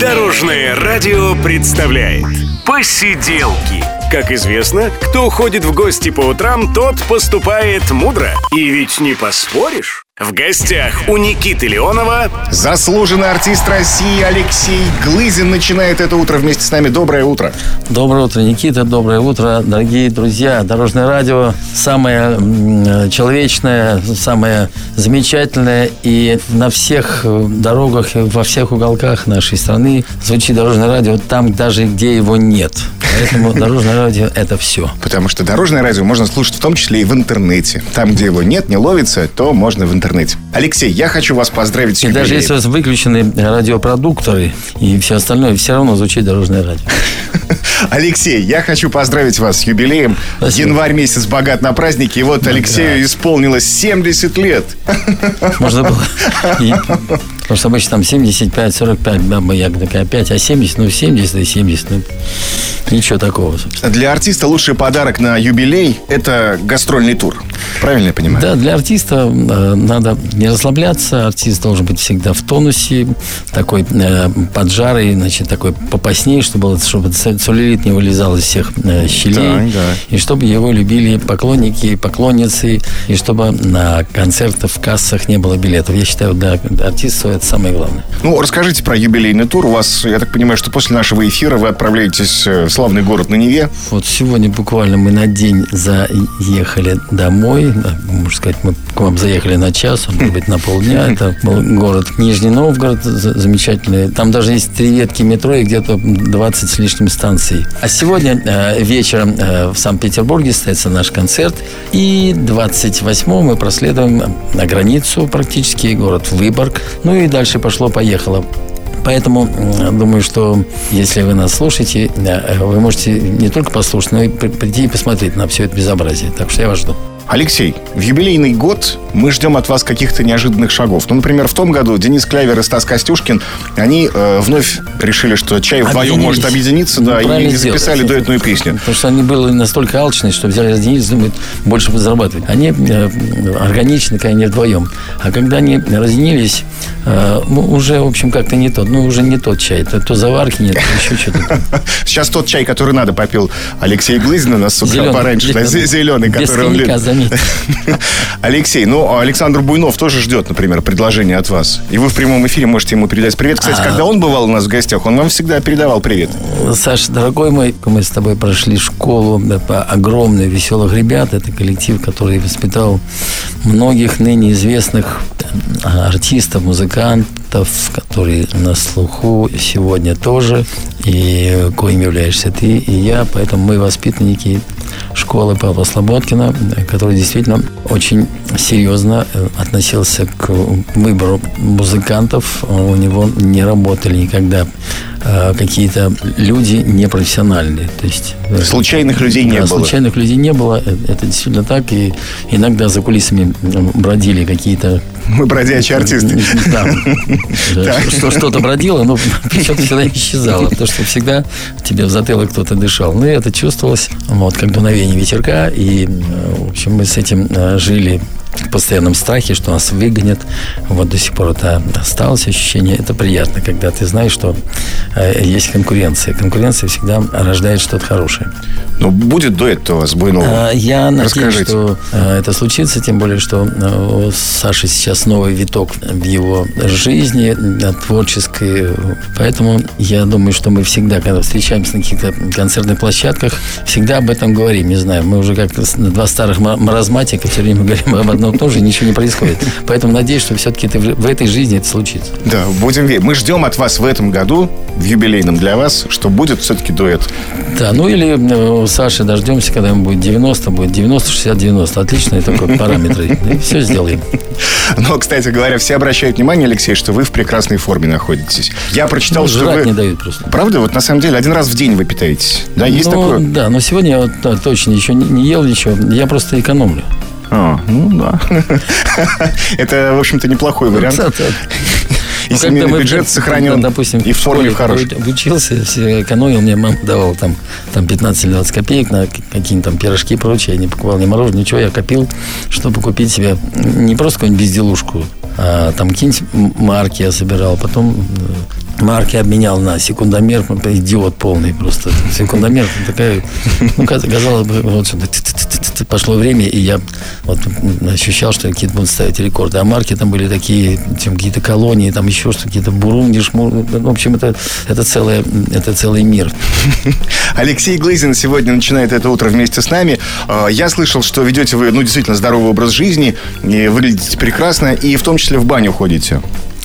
Дорожное радио представляет Посиделки Как известно, кто ходит в гости по утрам, тот поступает мудро. И ведь не поспоришь в гостях у Никиты Леонова Заслуженный артист России Алексей Глызин начинает это утро вместе с нами. Доброе утро. Доброе утро, Никита. Доброе утро, дорогие друзья. Дорожное радио самое человечное, самое замечательное. И на всех дорогах, во всех уголках нашей страны звучит дорожное радио там, даже где его нет. Поэтому дорожное радио – это все. Потому что дорожное радио можно слушать в том числе и в интернете. Там, где его нет, не ловится, то можно в интернете. Алексей, я хочу вас поздравить с И даже если у вас выключены радиопродукторы и все остальное, все равно звучит дорожное радио. Алексей, я хочу поздравить вас с юбилеем. Спасибо. Январь месяц богат на праздники. И вот да, Алексею исполнилось 70 лет. Можно было Потому что обычно там 75, 45, да, я такая 5, а 70, ну 70 и 70, ну ничего такого. Собственно. Для артиста лучший подарок на юбилей – это гастрольный тур. Правильно я понимаю? Да, для артиста э, надо не расслабляться. Артист должен быть всегда в тонусе, такой э, поджарый, значит, такой попаснее, чтобы, чтобы целлюлит не вылезал из всех э, щелей. Да, да. И чтобы его любили поклонники, поклонницы, и чтобы на концертах, в кассах не было билетов. Я считаю, для артиста это самое главное. Ну, расскажите про юбилейный тур. У вас, я так понимаю, что после нашего эфира вы отправляетесь в славный город на Неве. Вот сегодня буквально мы на день заехали домой. Можно сказать, мы к вам заехали на час, может быть, на полдня. Это был город Нижний Новгород, замечательный. Там даже есть три ветки метро и где-то 20 с лишним станций. А сегодня э, вечером э, в Санкт-Петербурге состоится наш концерт. И 28 мы проследуем на границу практически, город Выборг. Ну и дальше пошло-поехало. Поэтому думаю, что если вы нас слушаете, вы можете не только послушать, но и прийти и посмотреть на все это безобразие. Так что я вас жду. Алексей, в юбилейный год мы ждем от вас каких-то неожиданных шагов. Ну, например, в том году Денис Клявер и Стас Костюшкин, они э, вновь решили, что чай вдвоем может объединиться, ну, да, и, и записали сделали. дуэтную песню. Потому что они были настолько алчные, что взяли Денис, думают, больше зарабатывать. Они э, органичны, когда они вдвоем. А когда они разнились, э, уже, в общем, как-то не тот. Ну, уже не тот чай. То, то заварки нет, еще что-то. Сейчас тот чай, который надо, попил Алексей Глызин у нас с утра пораньше. Зеленый, который он... Алексей, ну, Александр Буйнов тоже ждет, например, предложение от вас. И вы в прямом эфире можете ему передать привет. Кстати, а... когда он бывал у нас в гостях, он вам всегда передавал привет. Саша, дорогой мой, мы с тобой прошли школу по огромной веселых ребят. Это коллектив, который воспитал многих ныне известных артистов, музыкантов, которые на слуху сегодня тоже, и коим являешься ты и я, поэтому мы воспитанники школы Павла Слободкина, который действительно очень серьезно э, относился к выбору музыкантов. У него не работали никогда э, какие-то люди непрофессиональные. То есть, э, случайных людей не да, было. Случайных людей не было. Это действительно так. И иногда за кулисами бродили какие-то мы бродячие артисты. Да. Что-то бродило, но причем всегда исчезало. Потому что всегда тебе в затылок кто-то дышал. Ну, и это чувствовалось вот, как дуновение ветерка. И, в общем, мы с этим э, жили постоянном страхе, что нас выгонят. Вот до сих пор это осталось ощущение. Это приятно, когда ты знаешь, что э, есть конкуренция. Конкуренция всегда рождает что-то хорошее. Но будет дуэт у вас Буйнова? Я надеюсь, что э, это случится, тем более, что э, у Саши сейчас новый виток в его жизни творческой. Поэтому я думаю, что мы всегда, когда встречаемся на каких-то концертных площадках, всегда об этом говорим. Не знаю, мы уже как два старых маразматика все время говорим об одном и том же, ничего не происходит. Поэтому надеюсь, что все-таки в этой жизни это случится. Да, будем верить. Мы ждем от вас в этом году, в юбилейном для вас, что будет все-таки дуэт. Да, ну или э, Саши дождемся, когда ему будет 90, будет 90, 60, 90. Отличные такой параметры. Все сделаем. Но, кстати говоря, все обращают внимание, Алексей, что вы в прекрасной форме находитесь. Я прочитал, ну, что вы... не дают просто. Правда? Вот на самом деле один раз в день вы питаетесь. Да, есть ну, такое? Да, но сегодня я вот, да, точно еще не, не ел ничего. Я просто экономлю. А, ну да. Это, в общем-то, неплохой вариант. И ну, семейный бюджет сохранен, допустим, и в форме в хорошей. Учился, все экономил, мне мама давала там, там 15 или 20 копеек на какие-то там пирожки и прочее. Я не покупал ни мороженое, ничего. Я копил, чтобы купить себе не просто какую-нибудь безделушку, а там какие-нибудь марки я собирал. Потом э, марки обменял на секундомер. Идиот полный просто. Секундомер такая, ну, казалось бы, вот сюда пошло время, и я вот ощущал, что какие-то будут ставить рекорды. А марки там были такие, чем какие-то колонии, там еще что-то, какие-то бурунги, шмур. В общем, это, это, целое, это целый мир. Алексей Глызин сегодня начинает это утро вместе с нами. А, я слышал, что ведете вы, ну, действительно, здоровый образ жизни, выглядите прекрасно, и в том числе в баню ходите.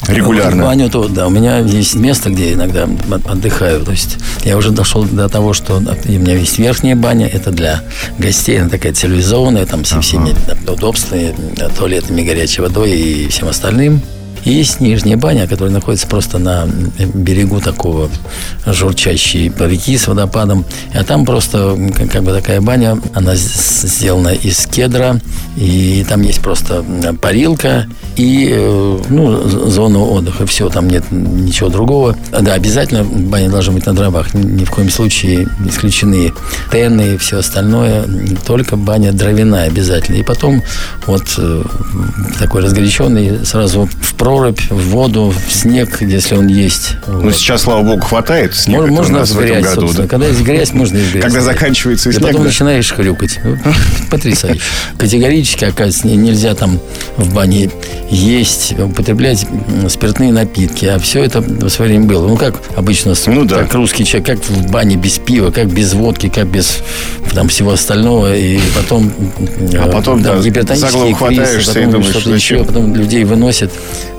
Регулярно. В баню, то, да, у меня есть место, где я иногда отдыхаю. То есть я уже дошел до того, что у меня есть верхняя баня, это для гостей, она такая цивилизованная, там со всеми ага. удобствами, туалетами, горячей водой и всем остальным. И есть нижняя баня, которая находится просто на берегу такого журчащей реки с водопадом. А там просто как бы такая баня, она сделана из кедра, и там есть просто парилка и э, ну, зона отдыха. Все, там нет ничего другого. Да, обязательно баня должна быть на дровах. Ни в коем случае исключены тены и все остальное. Только баня дровяная обязательно. И потом вот э, такой разгоряченный сразу в прорубь, в воду, в снег, если он есть. Ну, вот. сейчас, слава богу, хватает снега можно у нас в этом году. Да? Когда есть грязь, можно и грязь. Когда заканчивается и снег, потом да? начинаешь хрюкать. Потрясающе. Категорически, оказывается, нельзя там в бане есть, употреблять спиртные напитки. А все это в свое время было. Ну, как обычно, ну, да. как русский человек, как в бане без пива, как без водки, как без там, всего остального. И потом, а потом да, гипертонические кризисы, потом что-то еще, потом людей выносят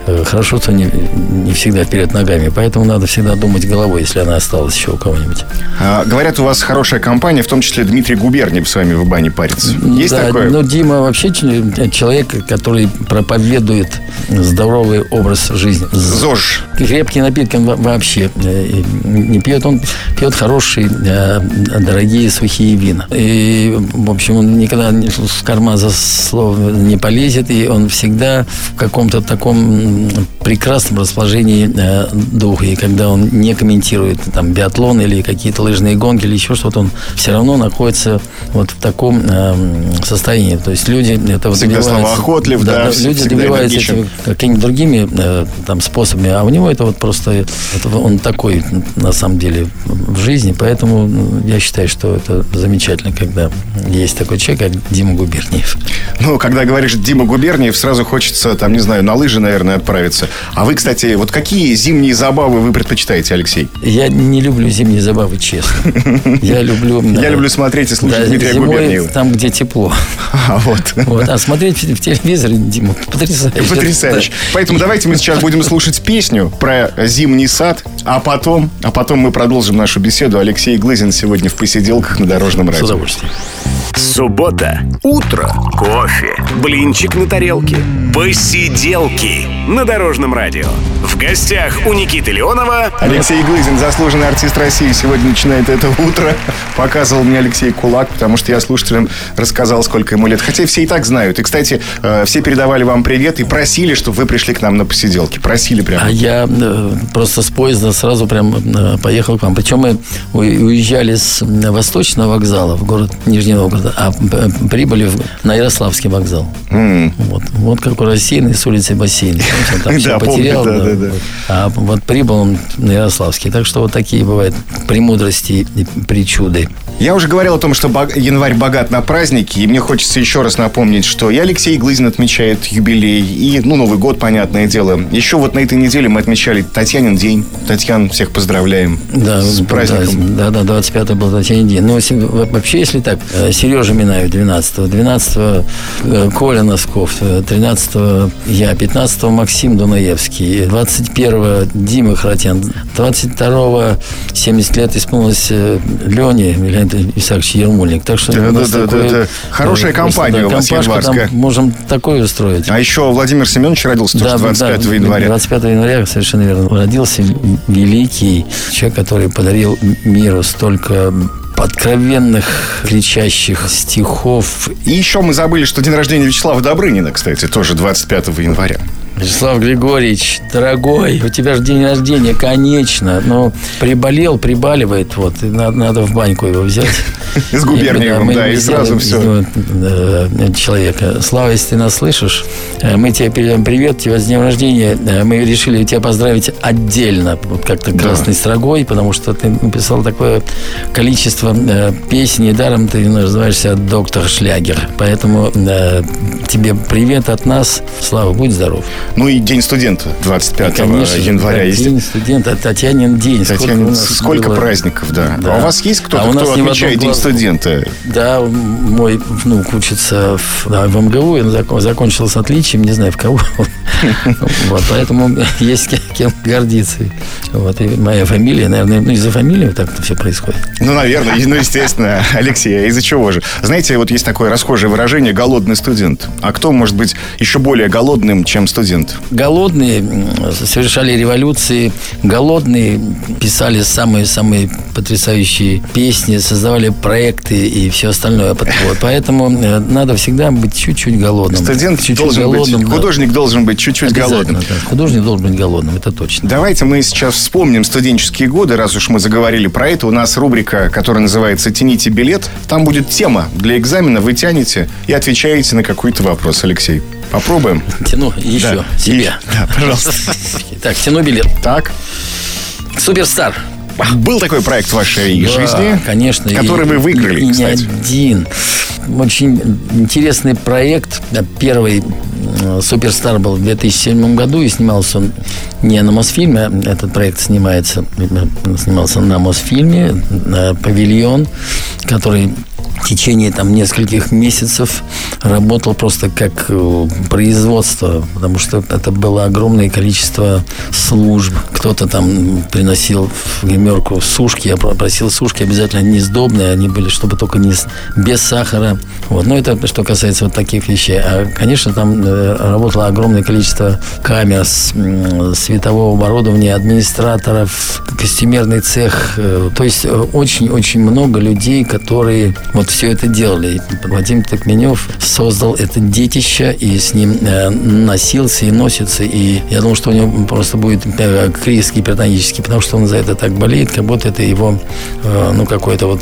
Э, хорошо, что не, не всегда перед ногами. Поэтому надо всегда думать головой, если она осталась еще у кого-нибудь. А, говорят, у вас хорошая компания, в том числе Дмитрий Губерниев с вами в бане парится. Есть да, такое? Ну, Дима вообще человек, который проповедует здоровый образ жизни. ЗОЖ. Крепкий напитки он вообще э, не пьет. Он пьет хорошие, э, дорогие сухие вина. И, в общем, он никогда в карман за слово не полезет. И он всегда в каком-то таком прекрасном расположении э, духа. И когда он не комментирует там биатлон или какие-то лыжные гонки или еще что-то, он все равно находится вот в таком э, состоянии. То есть люди это Всегда добиваются... охотлив, да, да люди добиваются какими-то другими э, там способами, а у него это вот просто это, он такой на самом деле в жизни, поэтому я считаю, что это замечательно, когда есть такой человек, как Дима Губерниев. Ну, когда говоришь Дима Губерниев, сразу хочется, там, не знаю, на лыжи, наверное, отправиться. А вы, кстати, вот какие зимние забавы вы предпочитаете, Алексей? Я не люблю зимние забавы, честно. Я люблю... Я люблю смотреть и слушать Дмитрия Губерниева. там, где тепло. А, вот. вот. А смотреть в телевизоре, Дима, потрясающе. Потрясающе. Поэтому давайте мы сейчас будем слушать песню про зимний сад, а потом, а потом мы продолжим нашу беседу. Алексей Глызин сегодня в посиделках на Дорожном радио. С удовольствием. Суббота. Утро. Кофе. Блинчик на тарелке. Посиделки на Дорожном радио. В гостях у Никиты Леонова Алексей Глызин, заслуженный артист России, сегодня начинает это утро. Показывал мне Алексей Кулак, потому что я слушателям рассказал, сколько ему лет. Хотя все и так знают. И, кстати, э, все передавали вам привет и просили, чтобы вы пришли к нам на посиделки. Просили прямо. А я э, просто с поезда сразу прям э, поехал к вам. Причем мы уезжали с Восточного вокзала в город Нижний Новгород, а прибыли на Ярославский вокзал. Mm. Вот, вот как у рассеянный с улицы бассейн. Там да, потерял. А вот прибыл он на Ярославский. Так что вот такие бывают премудрости и причуды. Я уже говорил о том, что январь богат на праздники, и мне хочется еще раз напомнить, что и Алексей Глызин отмечает юбилей, и, ну, Новый год, понятное дело. Еще вот на этой неделе мы отмечали Татьянин день. Татьян, всех поздравляем да, с праздником. Да, да, 25 был Татьянин день. Ну, вообще, если так, э, Сережа Минаев 12 12 э, Коля Носков, 13 э, я, 15 Максим Дунаевский, 21 Дима Хратян, 22 70 лет исполнилось Лене, Леонид Исаакович Ермольник. Так что да, да, да, такое, да, да. Хорошая компания да, у вас январская. можем такое устроить. А еще Владимир Семенович родился да, тоже 25 да, января. 25 января, совершенно верно. Родился великий человек, который подарил миру столько откровенных, кричащих стихов. И еще мы забыли, что день рождения Вячеслава Добрынина, кстати, тоже 25 января. Вячеслав Григорьевич, дорогой, у тебя же день рождения, конечно. Но приболел, прибаливает, вот, и надо, надо в баньку его взять. С губерниевым, да, и сразу все. Человека. Слава, если ты нас слышишь, э, мы тебе передаем привет, тебя с днем рождения. Э, мы решили тебя поздравить отдельно, вот как-то красной строгой, потому что ты написал такое количество э, песен, и даром ты называешься доктор Шлягер. Поэтому тебе привет от нас. Слава, будь здоров. Ну и День студента 25 ну, Конечно, января. Да, День студента, Татьянин день. Татьянин, сколько, сколько было... праздников, да. да. А у вас есть кто-то, а кто отмечает День студента? Да, мой внук учится в, да, в МГУ, он закончил с отличием, не знаю в кого. Вот, поэтому есть кем гордиться. Вот, и моя фамилия, наверное, ну, из-за фамилии вот так это все происходит. Ну, наверное, ну, естественно, Алексей, а из-за чего же? Знаете, вот есть такое расхожее выражение «голодный студент». А кто может быть еще более голодным, чем студент? Голодные совершали революции, голодные писали самые-самые потрясающие песни, создавали проекты и все остальное. Вот, поэтому э, надо всегда быть чуть-чуть голодным. Студент чуть-чуть должен голодным, быть, художник должен быть чуть-чуть голодным. Да. Художник должен быть голодным, это точно. Давайте мы сейчас вспомним студенческие годы, раз уж мы заговорили про это. У нас рубрика, которая называется «Тяните билет». Там будет тема для экзамена. Вы тянете и отвечаете на какой-то вопрос, Алексей. Попробуем? Тяну еще да. себе. И, да, пожалуйста. Так, тяну билет. Так. Суперстар. Был такой проект в вашей да, жизни, конечно, который и, вы выиграли, и, и не один. Очень интересный проект. Первый Суперстар был в 2007 году и снимался он не на Мосфильме. Этот проект снимается, снимался на Мосфильме, на павильон, который в течение там нескольких месяцев работал просто как э, производство, потому что это было огромное количество служб. Кто-то там приносил в гримерку сушки, я просил сушки обязательно не сдобные, они были, чтобы только не без сахара. Вот. Но это что касается вот таких вещей. А, конечно, там э, работало огромное количество камер, светового оборудования, администраторов, костюмерный цех. Э, то есть очень-очень много людей, которые вот все это делали. Вадим Токменев создал это детище и с ним э, носился и носится. И я думал, что у него просто будет э, криз гипертонический, потому что он за это так болеет, как будто это его, э, ну, какое-то вот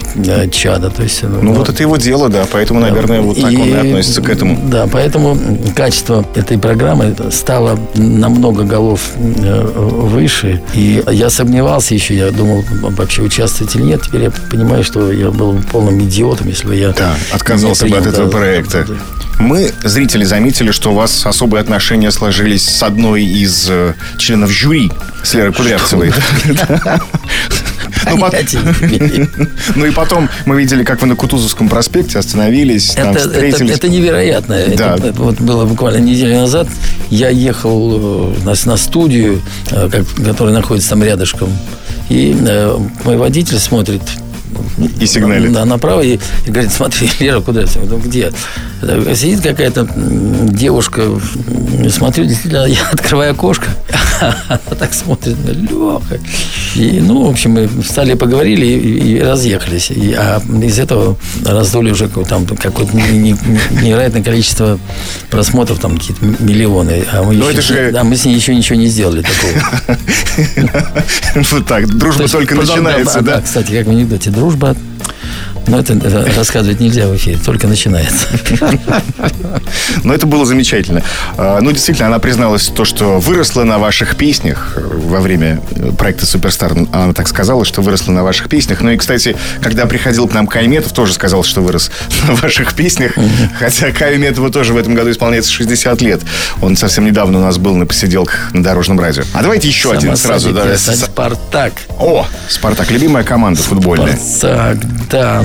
чадо. То есть, ну, ну, вот это его дело, да, поэтому, наверное, вот так и, он и относится к этому. Да, поэтому качество этой программы стало намного голов выше. И я сомневался еще, я думал, вообще участвовать или нет. Теперь я понимаю, что я был полным идиотом, если бы я... Да, отказался бы от этого да, проекта. Да. Мы, зрители, заметили, что у вас особые отношения сложились с одной из э, членов жюри, с Лерой Кудрявцевой. Ну, ну и потом мы видели, как вы на Кутузовском проспекте остановились, там это, встретились. Это, это невероятно. Да. Это, это вот было буквально неделю назад. Я ехал э, на, на студию, э, как, которая находится там рядышком. И э, мой водитель смотрит и сигналит. Да, направо. И, и говорит, смотри, Лера, куда ты? Ну, где? Сидит какая-то девушка, смотрю, действительно, я открываю окошко, она так смотрит, Леха. И, ну, в общем, мы встали, поговорили и, и разъехались. И, а из этого раздули уже там какое-то невероятное количество просмотров, там какие-то миллионы. А мы, еще, же... да, мы с ней еще ничего не сделали такого. Вот так, дружба только начинается, да? Кстати, как в анекдоте, дружба но это, это рассказывать нельзя в эфире, только начинается. Но это было замечательно. А, ну, действительно, она призналась то, что выросла на ваших песнях во время проекта «Суперстар». Она так сказала, что выросла на ваших песнях. Ну и, кстати, когда приходил к нам Кайметов, тоже сказал, что вырос на ваших песнях. Хотя Кайметову тоже в этом году исполняется 60 лет. Он совсем недавно у нас был на посиделках на Дорожном радио. А давайте еще один сразу. Да, Спартак. О, Спартак. Любимая команда футбольная. Спартак, да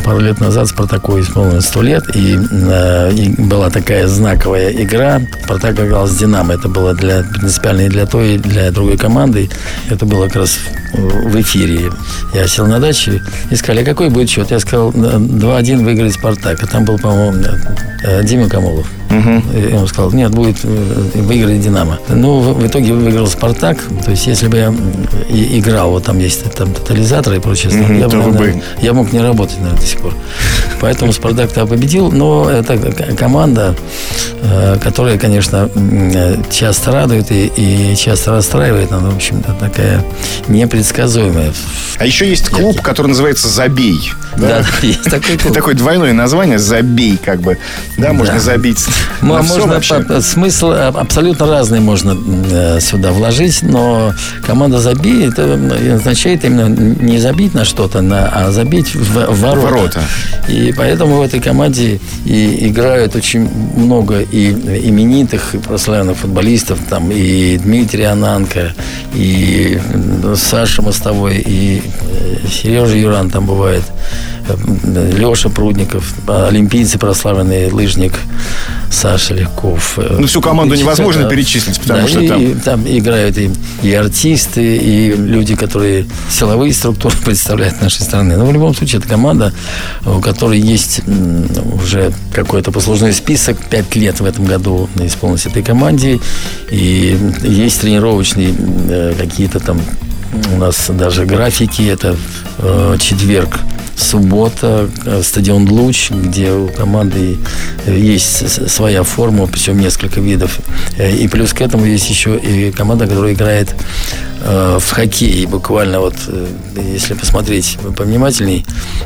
пару лет назад Спартаку исполнилось сто лет, и, э, и была такая знаковая игра. Спартак играл с Динамо. Это было для, принципиально и для той, и для другой команды. Это было как раз в эфире. Я сел на даче и сказали, а какой будет счет? Я сказал, 2-1 выиграет Спартак. А там был, по-моему, э, Дима Камолов. Угу. И он сказал, нет, будет э, выиграть Динамо. Ну, в, в итоге выиграл Спартак. То есть, если бы я и, играл, вот там есть там тотализаторы и прочее, угу, я, бы, наверное, я мог не работать, наверное, до сих пор. Поэтому Спартак-то победил, но это команда, э, которая, конечно, часто радует и, и часто расстраивает. Она, в общем-то, такая непредсказуемая. А еще есть клуб, который называется «Забей». Да, да есть такой клуб. Такое двойное название «Забей», как бы. Да, можно да. забить на можно, по, смысл абсолютно разный можно э, сюда вложить, но команда «Забей» это означает именно не забить на что-то, а забить в, в ворота. Ворота. И поэтому в этой команде и играют очень много и именитых, и прославленных футболистов, там и Дмитрий Ананко, и Саша Мостовой, и э, Сережа Юран там бывает, э, Леша Прудников, олимпийцы прославленный лыжник Саша Легков. Э, ну, всю команду невозможно да, перечислить, потому да, что и, там... там играют и, и артисты, и люди, которые силовые структуры представляют нашей страны. Но в любом случае, это команда, у которой есть уже какой-то послужной список. Пять лет в этом году исполнилось этой команде. И есть тренировочные какие-то там у нас даже графики. Это э, четверг, суббота, э, стадион Луч, где у команды есть своя форма, причем несколько видов. Э, и плюс к этому есть еще и команда, которая играет э, в хоккей. Буквально вот, если посмотреть повнимательней,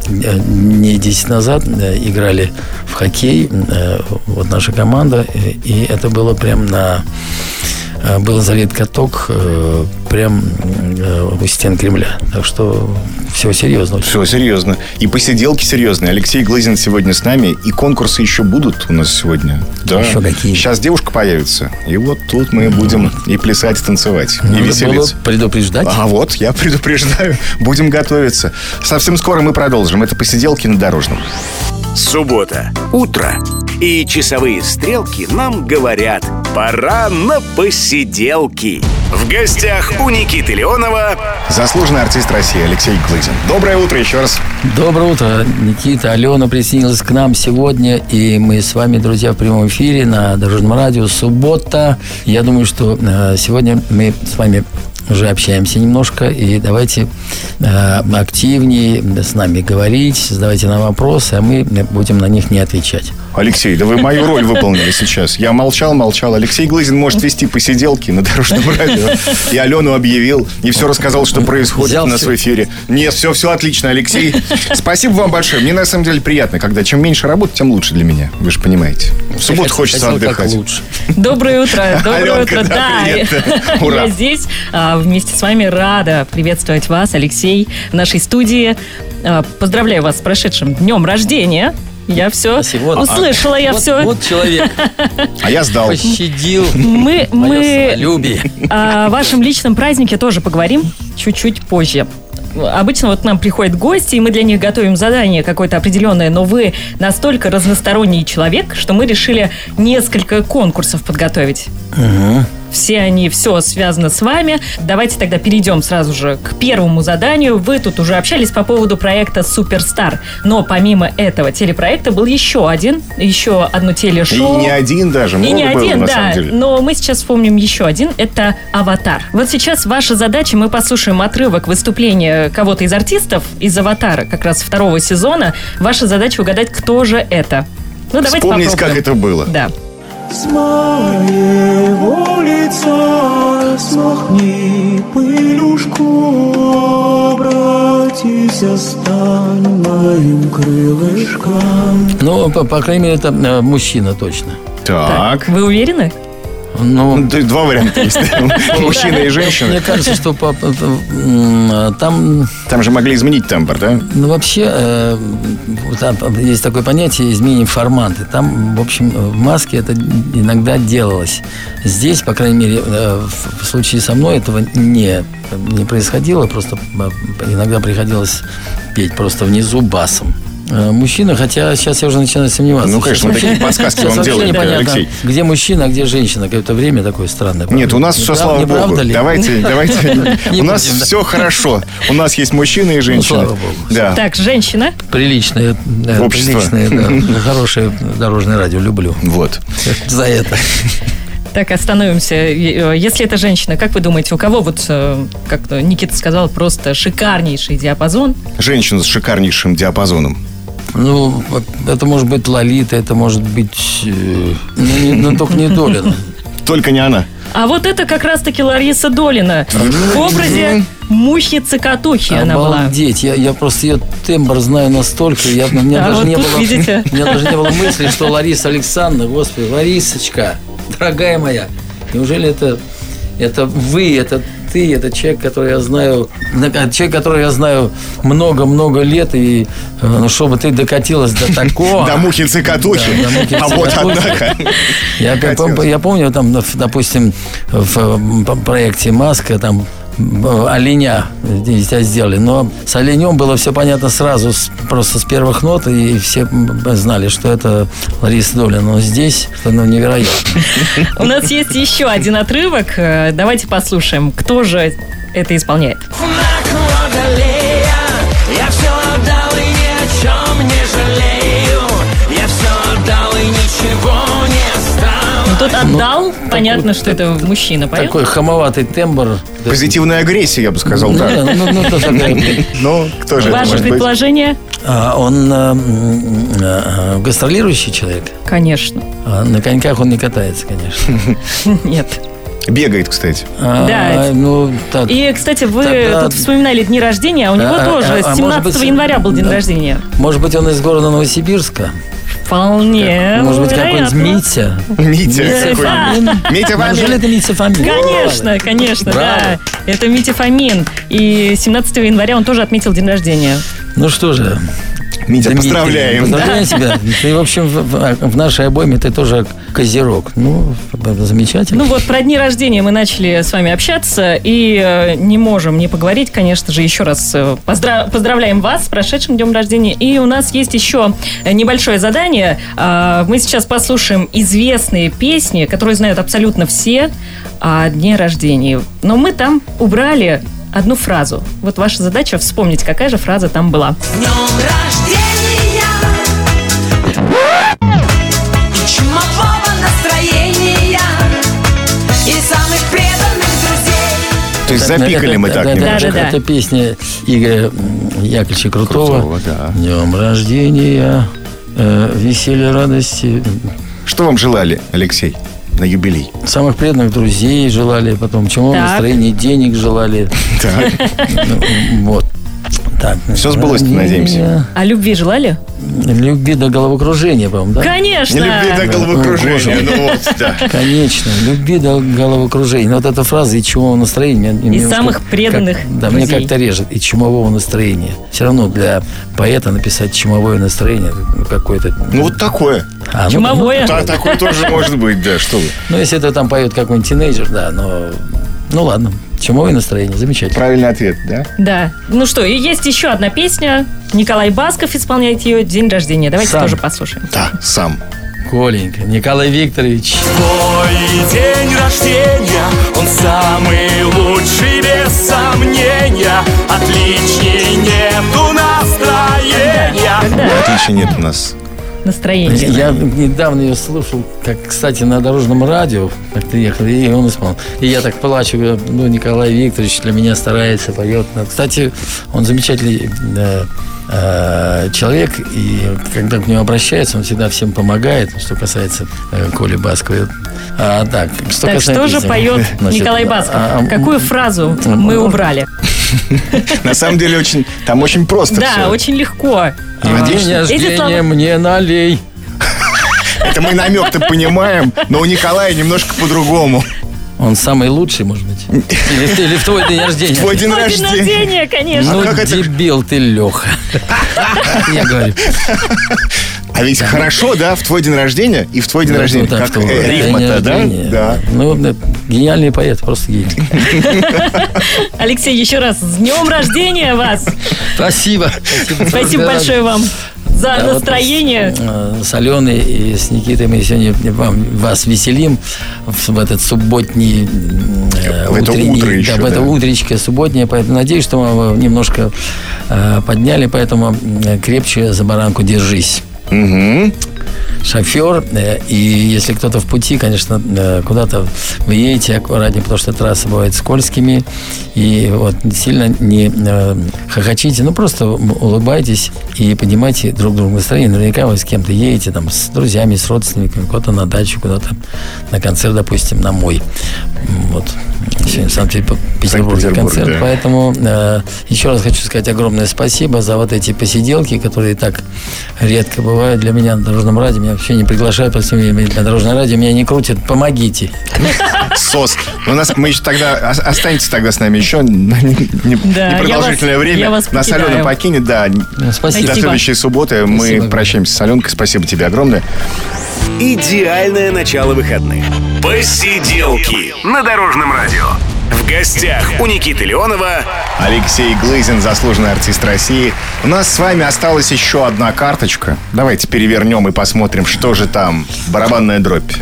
не 10 назад играли в хоккей, вот наша команда, и это было прям на был залит каток прям у стен Кремля. Так что все серьезно. Все серьезно. И посиделки серьезные. Алексей Глызин сегодня с нами. И конкурсы еще будут у нас сегодня. Да. Еще какие? Сейчас девушка появится. И вот тут мы будем и плясать, и танцевать, Надо и веселиться. Было предупреждать. А вот, я предупреждаю. Будем готовиться. Совсем скоро мы продолжим. Это посиделки на дорожном. Суббота. Утро. И часовые стрелки нам говорят «Пора на посиделки». В гостях у Никиты Леонова заслуженный артист России Алексей Глызин. Доброе утро еще раз. Доброе утро, Никита. Алена присоединилась к нам сегодня, и мы с вами, друзья, в прямом эфире на Дорожном радио. Суббота. Я думаю, что э, сегодня мы с вами уже общаемся немножко, и давайте э, активнее с нами говорить, задавайте нам вопросы, а мы будем на них не отвечать. Алексей, да вы мою роль выполнили сейчас. Я молчал, молчал. Алексей Глызин может вести посиделки на дорожном радио. И Алену объявил, и все рассказал, что происходит Взял у нас все. в эфире. Нет, все, все отлично, Алексей. Спасибо вам большое. Мне на самом деле приятно, когда чем меньше работы, тем лучше для меня. Вы же понимаете. В субботу хочется отдыхать. Доброе утро. Доброе утро. Да, я здесь а, вместе с вами рада приветствовать вас, Алексей, в нашей студии. А, поздравляю вас с прошедшим днем рождения. Я все Спасибо. услышала, а, я вот, все. Вот человек. А я сдал. Пощадил. Мы, мы о вашем личном празднике тоже поговорим чуть-чуть позже обычно вот к нам приходят гости, и мы для них готовим задание какое-то определенное, но вы настолько разносторонний человек, что мы решили несколько конкурсов подготовить. Угу все они, все связано с вами. Давайте тогда перейдем сразу же к первому заданию. Вы тут уже общались по поводу проекта Суперстар, но помимо этого телепроекта был еще один, еще одно телешоу. И не один даже, много И не было, один, на да. Самом деле. Но мы сейчас вспомним еще один. Это «Аватар». Вот сейчас ваша задача, мы послушаем отрывок выступления кого-то из артистов из «Аватара», как раз второго сезона. Ваша задача угадать, кто же это. Ну, давайте Вспомнить, попробуем. как это было. Да. С моего лица смахни пылюшку, обратись, стань моим крылышком. Ну, по, по крайней мере, это э, мужчина точно. Так. так. Вы уверены? Ну, два варианта есть. Мужчина и женщина. Мне кажется, что там... Там же могли изменить тембр, да? Ну, вообще, э, есть такое понятие изменим форматы. Там, в общем, в маске это иногда делалось. Здесь, по крайней мере, э, в случае со мной этого не, не происходило. Просто иногда приходилось петь просто внизу басом. Э, мужчина, хотя сейчас я уже начинаю сомневаться. Ну, конечно, мы такие подсказки вам делаем, Алексей. Где мужчина, а где женщина? Какое-то время такое странное. Нет, у нас все, слава богу. Давайте, давайте. У нас все хорошо. У нас есть мужчина и женщина. Слава богу. Да. Так, женщина. Приличное. Приличное, хорошее дорожное радио. Люблю. Вот. За это. Так, остановимся. Э, если это женщина, как вы думаете, у кого вот, э, как Никита сказал, просто шикарнейший диапазон? Женщина с шикарнейшим диапазоном. Ну, это может быть Лолита, это может быть... Э, ну, не, ну только не Долина. Только не она. А вот это как раз-таки Лариса Долина. В образе мужницы-катухи она была. Обалдеть, я, я просто ее тембр знаю настолько, я, у, меня а даже вот не было, видите. у меня даже не было мысли, что Лариса Александровна, господи, Ларисочка, дорогая моя, неужели это, это вы, это ты, это человек, который я знаю, человек, который я знаю много-много лет, и э, ну, чтобы ты докатилась до такого. До мухи-цикатухи. А вот однако. Я помню, там, допустим, в проекте «Маска», там оленя здесь сделали. Но с оленем было все понятно сразу, просто с первых нот, и все знали, что это Лариса Долина. Но здесь ну, невероятно. У нас есть еще один отрывок. Э, давайте послушаем, кто же это исполняет. Я все отдал и ни о чем не жалею. Тут ну, отдал, ну, понятно, такой, что это мужчина поет. Такой хамоватый тембр. Позитивная агрессия, я бы сказал, да. Ну, ну, ну, кто же Ваше предположение? А, он э, э, гастролирующий человек? Конечно. А на коньках он не катается, конечно. Нет. Бегает, кстати. А, да. Ну, так. И, кстати, вы Тогда... тут вспоминали дни рождения, а у него а, тоже а, а 17 быть, января был день да. рождения. Может быть, он из города Новосибирска? Вполне. Может быть, какой-нибудь Митя? Митя. Фомин. Митя Фомин. Неужели это Митя Фомин? Конечно, конечно, да. Это Митя Фомин. И 17 января он тоже отметил день рождения. Ну что же, Митя, Дмитрий, поздравляем. Поздравляем тебя. Ты, в общем, в, в нашей обойме ты тоже козерог. Ну, замечательно. Ну вот, про дни рождения мы начали с вами общаться и э, не можем не поговорить, конечно же, еще раз э, поздрав... поздравляем вас с прошедшим днем рождения. И у нас есть еще небольшое задание. Э, мы сейчас послушаем известные песни, которые знают абсолютно все о дне рождения. Но мы там убрали одну фразу. Вот ваша задача вспомнить, какая же фраза там была. Днем рождения! Запикали это, мы так да, немножко. Да, да, да. Это песня Игоря Яковлевича Крутого. Крутого да. Днем рождения, э, веселья, радости. Что вам желали, Алексей? на юбилей? Самых преданных друзей желали, потом чему настроение, денег желали. Так. Ну, вот. Так, Все сбылось, надеемся. А любви желали? Любви до головокружения, по-моему, да? Конечно. Любви до головокружения, ну вот, да. Конечно, любви до головокружения. Но вот эта фраза «и чумового настроения» И самых преданных как, Да, мне как-то режет. «И чумового настроения». Все равно для поэта написать «чумовое настроение» ну, какое-то... Ну, вот такое. А, ну, Чумовое. Ну, да, такое тоже может быть, да, что вы. Ну, если это там поет какой-нибудь тинейджер, да, но... Ну, ладно. Чумовое настроение, замечательно. Правильный ответ, да? Да. Ну что, и есть еще одна песня. Николай Басков исполняет ее «День рождения». Давайте сам. тоже послушаем. Да, сам. Коленька, Николай Викторович. Твой день рождения, он самый лучший, без сомнения. Отличнее нету настроения. Когда? Отличия нет у нас настроение. Я недавно ее слушал, как, кстати, на дорожном радио, как ты ехал, и он исполнил. И я так плачу, говорю, ну, Николай Викторович для меня старается, поет. Кстати, он замечательный э, человек, и когда к нему обращаются, он всегда всем помогает, что касается э, Коли Баскова. А, так, что так что же поет Значит, Николай Басков? А, а, Какую фразу мы убрали? На самом деле очень, там очень просто Да, очень легко. День рождения мне налей. Это мы намек-то понимаем, но у Николая немножко по-другому. Он самый лучший, может быть? Или, или в твой день рождения? Твой день рождения. День рождения, конечно. Ну, а дебил ты, Леха. Я говорю. А ведь да. хорошо, да, в твой день рождения и в твой день да, рождения. Ну, как что, э, рифма-то, да? да? Ну, гениальный поэт, просто гений. Алексей, еще раз, с днем рождения вас! Спасибо. Спасибо большое вам за да, настроение. Вот, э, с Аленой и с Никитой мы сегодня вам, вас веселим в, в этот субботний э, в утренний, это утро еще, да, в это утречко субботнее, поэтому надеюсь, что мы немножко э, подняли, поэтому крепче за баранку держись. Угу шофер. Э, и если кто-то в пути, конечно, э, куда-то вы едете аккуратнее, потому что трассы бывают скользкими. И вот сильно не э, хохочите, ну просто улыбайтесь и поднимайте друг другу настроение. Наверняка вы с кем-то едете, там, с друзьями, с родственниками, куда-то на дачу, куда-то на концерт, допустим, на мой. Вот. Сегодня Санкт-Петербурге концерт. Да. Поэтому э, еще раз хочу сказать огромное спасибо за вот эти посиделки, которые так редко бывают для меня на дорожном радио. Меня вообще не приглашают по на дорожное радио, меня не крутят. Помогите. СОС. У нас мы еще тогда останетесь тогда с нами еще непродолжительное время. Нас Алена покинет, да. Спасибо. До следующей субботы мы прощаемся с Аленкой. Спасибо тебе огромное. Идеальное начало выходных. Посиделки на Дорожном радио. В гостях у Никиты Леонова Алексей Глызин, заслуженный артист России. У нас с вами осталась еще одна карточка. Давайте перевернем и посмотрим, что же там. Барабанная дробь.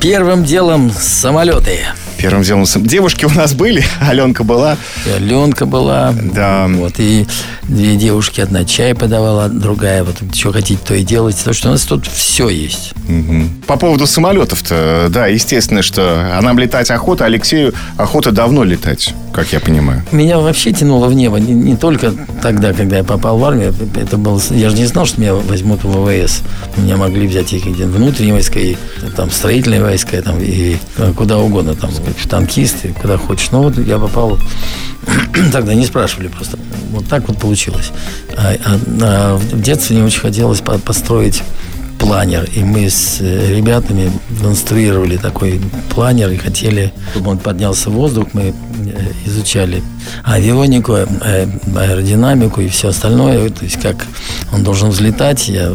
Первым делом самолеты. Первым делом девушки у нас были, Аленка была. И Аленка была. Да. Вот, и две девушки, одна чай подавала, другая вот что хотите, то и делать. Потому что у нас тут все есть. Угу. По поводу самолетов-то, да, естественно, что а нам летать охота, Алексею охота давно летать, как я понимаю. Меня вообще тянуло в небо, не, не только тогда, когда я попал в армию, это был, я же не знал, что меня возьмут в ВВС. Меня могли взять и где внутренние войска, и там строительные войска, там, и куда угодно, там, танкист, и куда хочешь. Но вот я попал, тогда не спрашивали просто. Вот так вот получилось. А, а, а в детстве мне очень хотелось построить планер. И мы с э, ребятами конструировали такой планер и хотели, чтобы он поднялся в воздух. Мы э, изучали авионику, э, аэродинамику и все остальное. То есть как он должен взлетать. Я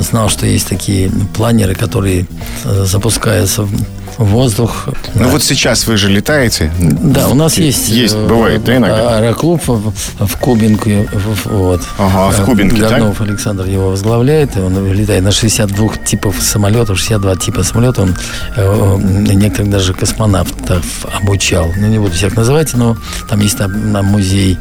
знал, что есть такие планеры, которые запускаются воздух. Ну да. вот сейчас вы же летаете. Да, у нас есть. Есть, э, бывает, да, иногда? Аэроклуб в, Кубинке. Вот. Ага, в Кубинке, Горнов так? Александр его возглавляет. Он летает на 62 типов самолетов, 62 типа самолетов. Он э, некоторых даже космонавтов обучал. Ну, не буду всех называть, но там есть там, там музей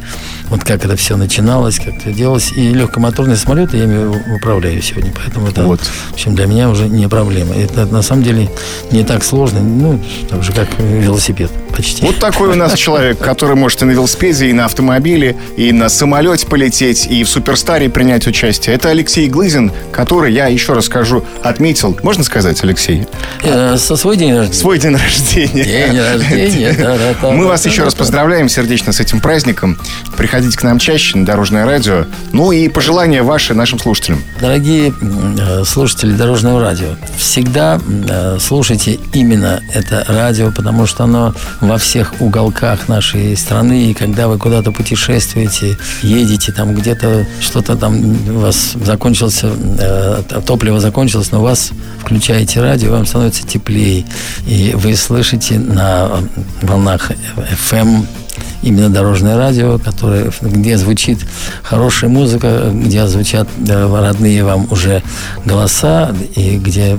вот как это все начиналось, как это делалось. И легкомоторные самолеты я ими управляю сегодня. Поэтому это, вот. в общем, для меня уже не проблема. Это на самом деле не так сложно. Ну, так же, как велосипед почти. Вот такой у нас человек, который может и на велосипеде, и на автомобиле, и на самолете полететь, и в суперстаре принять участие. Это Алексей Глызин, который, я еще раз скажу, отметил. Можно сказать, Алексей? Э, со свой день рождения. Свой день рождения. День рождения. Мы вас еще раз поздравляем сердечно с этим праздником. Приходите к нам чаще на Дорожное радио. Ну и пожелания ваши нашим слушателям. Дорогие э, слушатели Дорожного радио, всегда э, слушайте именно это радио, потому что оно во всех уголках нашей страны. И когда вы куда-то путешествуете, едете, там где-то что-то там у вас закончился, э, топливо закончилось, но у вас включаете радио, вам становится теплее. И вы слышите на волнах FM именно дорожное радио, которое, где звучит хорошая музыка, где звучат родные вам уже голоса, и где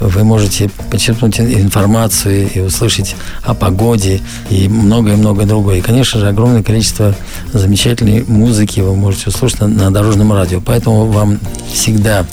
вы можете почерпнуть информацию и услышать о погоде и многое-многое другое. И, конечно же, огромное количество замечательной музыки вы можете услышать на, на дорожном радио. Поэтому вам всегда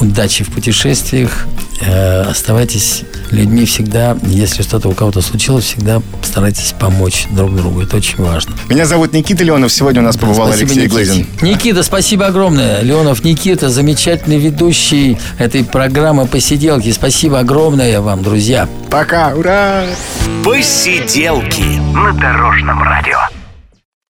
удачи в путешествиях, э, оставайтесь людьми всегда, если что-то у кого-то случилось, всегда старайтесь помочь друг другу. Это очень важно. Меня зовут Никита Леонов. Сегодня у нас побывал спасибо, Алексей Никите. Глазин. Никита, спасибо огромное. Леонов Никита, замечательный ведущий этой программы «Посиделки». Спасибо огромное вам, друзья. Пока, ура! «Посиделки» на Дорожном радио.